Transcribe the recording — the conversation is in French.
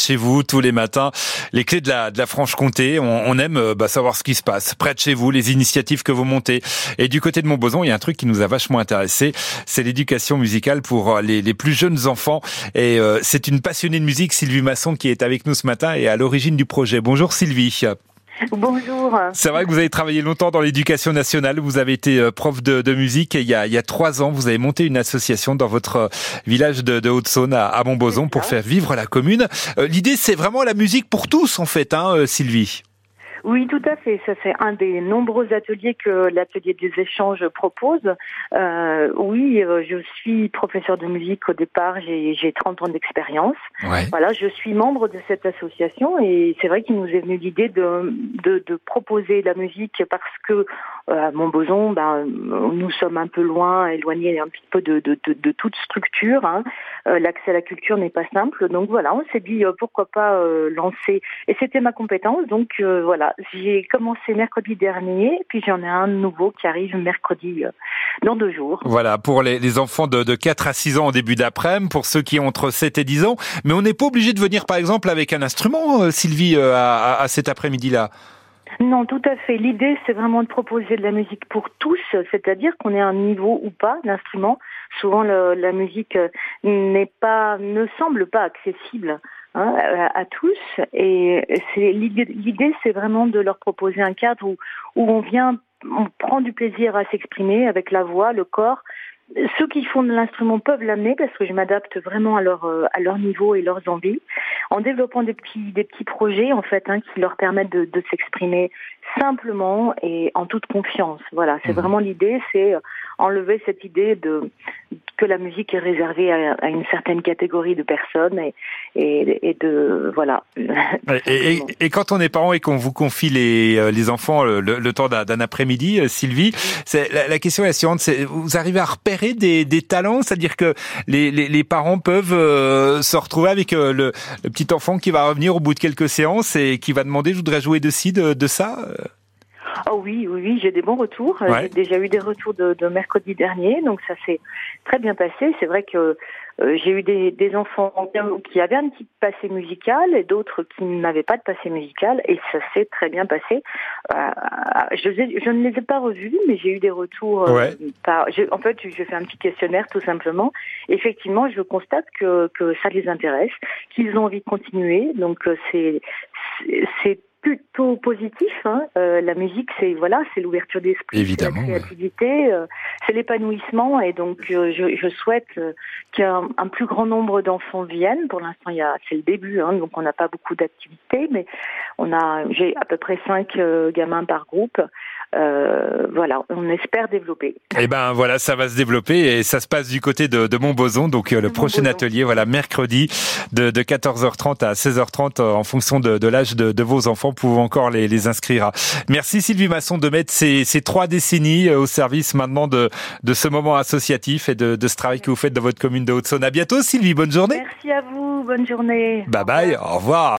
chez vous tous les matins. Les clés de la, de la Franche-Comté. On, aime euh, bah, savoir ce qui se passe près de chez vous, les initiatives que vous montez. Et du côté de Montboson, il y a un truc qui nous a vachement intéressé. C'est l'éducation musicale pour euh, les, les, plus jeunes enfants. Et euh, c'est une passionnée de musique, Sylvie Masson, qui est avec nous ce matin et à l'origine du projet. Bonjour Sylvie. Bonjour. C'est vrai que vous avez travaillé longtemps dans l'éducation nationale. Vous avez été euh, prof de, de musique et il y, a, il y, a, trois ans, vous avez monté une association dans votre euh, village de, de Haute-Saône à, à Montboson pour faire vivre la commune. Euh, l'idée, c'est vraiment la musique pour tous, en fait, hein, Sylvie. Oui, tout à fait. Ça, c'est un des nombreux ateliers que l'atelier des échanges propose. Euh, oui, euh, je suis professeur de musique au départ. J'ai, j'ai 30 ans d'expérience. Ouais. Voilà, je suis membre de cette association et c'est vrai qu'il nous est venu l'idée de, de, de proposer la musique parce que à Montboson, ben, nous sommes un peu loin, éloignés un petit peu de, de, de, de toute structure. Hein. Euh, l'accès à la culture n'est pas simple. Donc voilà, on s'est dit euh, pourquoi pas euh, lancer. Et c'était ma compétence. Donc euh, voilà, j'ai commencé mercredi dernier, puis j'en ai un nouveau qui arrive mercredi dans deux jours. Voilà, pour les, les enfants de, de 4 à 6 ans au début d'après-midi, pour ceux qui ont entre 7 et 10 ans. Mais on n'est pas obligé de venir par exemple avec un instrument, Sylvie, à, à cet après-midi-là. Non, tout à fait. L'idée, c'est vraiment de proposer de la musique pour tous, c'est-à-dire qu'on ait un niveau ou pas d'instrument. Souvent, la musique n'est pas, ne semble pas accessible hein, à, à, tous. Et c'est l'idée, c'est vraiment de leur proposer un cadre où, où on vient, on prend du plaisir à s'exprimer avec la voix, le corps, ceux qui font de l'instrument peuvent l'amener parce que je m'adapte vraiment à leur à leur niveau et leurs envies en développant des petits des petits projets en fait hein, qui leur permettent de, de s'exprimer simplement et en toute confiance. Voilà, c'est mmh. vraiment l'idée, c'est enlever cette idée de que la musique est réservée à, à une certaine catégorie de personnes et, et, et de voilà. Et, et, quand on est parent et qu'on vous confie les les enfants le, le temps d'un après-midi, Sylvie, c'est la, la, question est la suivante, c'est vous arrivez à repérer des, des talents, c'est-à-dire que les, les, les, parents peuvent euh, se retrouver avec euh, le, le, petit enfant qui va revenir au bout de quelques séances et qui va demander je voudrais jouer de ci, de, de ça. Oh oui, oui, oui j'ai des bons retours. Ouais. J'ai déjà eu des retours de, de mercredi dernier, donc ça s'est très bien passé. C'est vrai que euh, j'ai eu des, des, enfants qui avaient un petit passé musical et d'autres qui n'avaient pas de passé musical et ça s'est très bien passé. Euh, je, je, ne les ai pas revus, mais j'ai eu des retours. Euh, ouais. Par, je, en fait, je fais un petit questionnaire tout simplement. Effectivement, je constate que, que ça les intéresse, qu'ils ont envie de continuer. Donc c'est c'est plutôt positif. Hein. Euh, la musique, c'est voilà, c'est l'ouverture d'esprit, la créativité, euh, c'est l'épanouissement, et donc euh, je, je, souhaite euh, qu'un un plus grand nombre d'enfants viennent. Pour l'instant, c'est le début, hein, donc on n'a pas beaucoup d'activités, mais on a, j'ai à peu près cinq euh, gamins par groupe. Euh, voilà, on espère développer. Et eh ben voilà, ça va se développer et ça se passe du côté de, de Montboson. Donc euh, le prochain atelier, voilà, mercredi de, de 14h30 à 16h30 en fonction de, de l'âge de, de, vos enfants, pouvez encore les, les inscrire. Merci Sylvie Masson de mettre ces, ces trois décennies euh, au service maintenant de, de ce moment associatif et de, de ce travail que vous faites dans votre commune de Haute-Saône. À bientôt Sylvie, bonne journée. Merci à vous, bonne journée. Bye bye, au revoir.